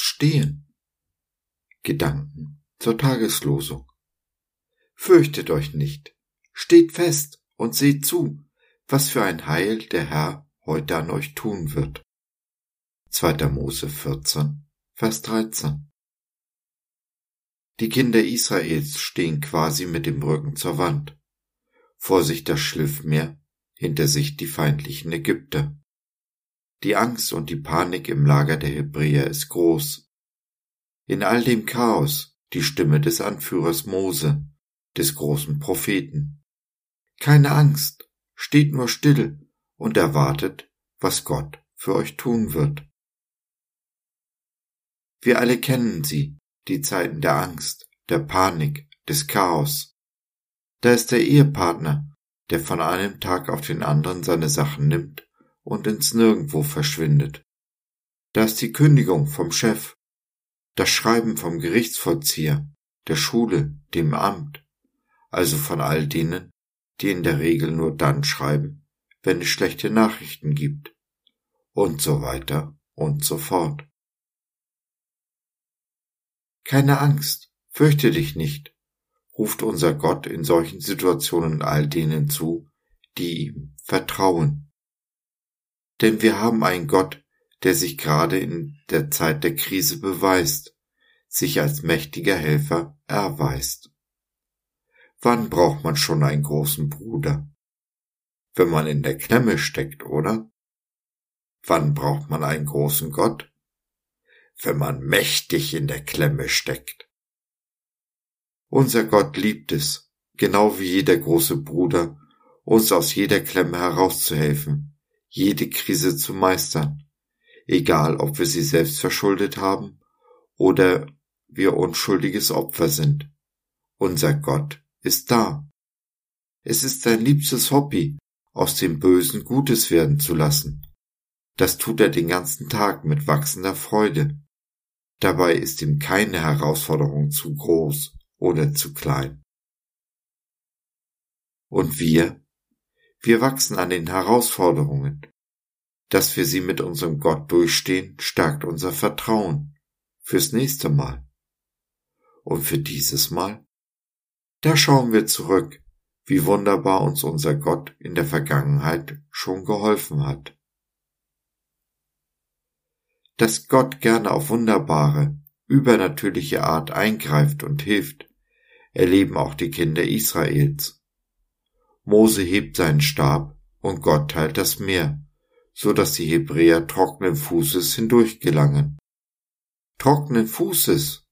stehen. Gedanken zur Tageslosung. Fürchtet euch nicht, steht fest und seht zu, was für ein Heil der Herr heute an euch tun wird. 2. Mose 14, Vers 13. Die Kinder Israels stehen quasi mit dem Rücken zur Wand. Vor sich das Schliffmeer, hinter sich die feindlichen Ägypter. Die Angst und die Panik im Lager der Hebräer ist groß. In all dem Chaos die Stimme des Anführers Mose, des großen Propheten. Keine Angst, steht nur still und erwartet, was Gott für euch tun wird. Wir alle kennen sie, die Zeiten der Angst, der Panik, des Chaos. Da ist der Ehepartner, der von einem Tag auf den anderen seine Sachen nimmt und ins Nirgendwo verschwindet. Da ist die Kündigung vom Chef, das Schreiben vom Gerichtsvollzieher, der Schule, dem Amt, also von all denen, die in der Regel nur dann schreiben, wenn es schlechte Nachrichten gibt, und so weiter und so fort. Keine Angst, fürchte dich nicht, ruft unser Gott in solchen Situationen all denen zu, die ihm vertrauen. Denn wir haben einen Gott, der sich gerade in der Zeit der Krise beweist, sich als mächtiger Helfer erweist. Wann braucht man schon einen großen Bruder? Wenn man in der Klemme steckt, oder? Wann braucht man einen großen Gott? wenn man mächtig in der Klemme steckt. Unser Gott liebt es, genau wie jeder große Bruder, uns aus jeder Klemme herauszuhelfen, jede Krise zu meistern, egal ob wir sie selbst verschuldet haben oder wir unschuldiges Opfer sind. Unser Gott ist da. Es ist sein liebstes Hobby, aus dem Bösen Gutes werden zu lassen. Das tut er den ganzen Tag mit wachsender Freude. Dabei ist ihm keine Herausforderung zu groß oder zu klein. Und wir? Wir wachsen an den Herausforderungen. Dass wir sie mit unserem Gott durchstehen, stärkt unser Vertrauen fürs nächste Mal. Und für dieses Mal? Da schauen wir zurück, wie wunderbar uns unser Gott in der Vergangenheit schon geholfen hat dass Gott gerne auf wunderbare, übernatürliche Art eingreift und hilft, erleben auch die Kinder Israels. Mose hebt seinen Stab und Gott teilt das Meer, so dass die Hebräer trockenen Fußes hindurch gelangen. Trockenen Fußes?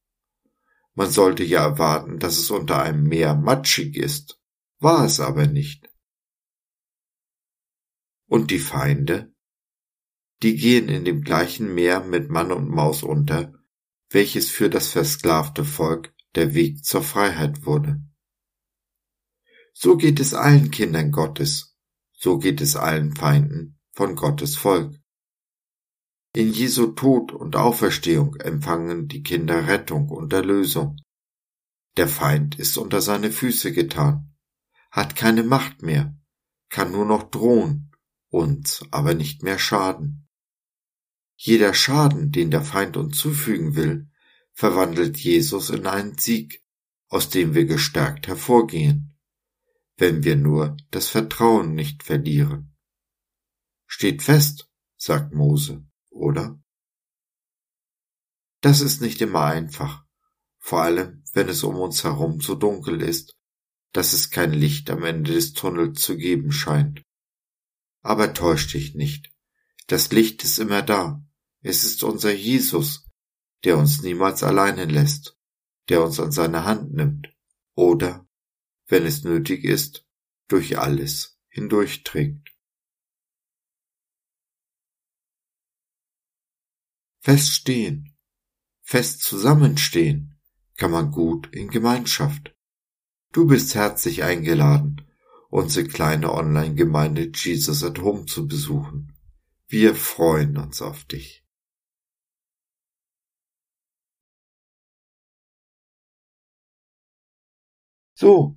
Man sollte ja erwarten, dass es unter einem Meer matschig ist, war es aber nicht. Und die Feinde? die gehen in dem gleichen Meer mit Mann und Maus unter, welches für das versklavte Volk der Weg zur Freiheit wurde. So geht es allen Kindern Gottes, so geht es allen Feinden von Gottes Volk. In Jesu Tod und Auferstehung empfangen die Kinder Rettung und Erlösung. Der Feind ist unter seine Füße getan, hat keine Macht mehr, kann nur noch drohen, uns aber nicht mehr schaden. Jeder Schaden, den der Feind uns zufügen will, verwandelt Jesus in einen Sieg, aus dem wir gestärkt hervorgehen, wenn wir nur das Vertrauen nicht verlieren. Steht fest, sagt Mose, oder? Das ist nicht immer einfach, vor allem wenn es um uns herum so dunkel ist, dass es kein Licht am Ende des Tunnels zu geben scheint. Aber täusch dich nicht, das Licht ist immer da, es ist unser Jesus, der uns niemals alleine lässt, der uns an seine Hand nimmt oder, wenn es nötig ist, durch alles hindurchträgt. Feststehen, fest zusammenstehen kann man gut in Gemeinschaft. Du bist herzlich eingeladen, unsere kleine Online-Gemeinde Jesus at Home zu besuchen. Wir freuen uns auf dich. So,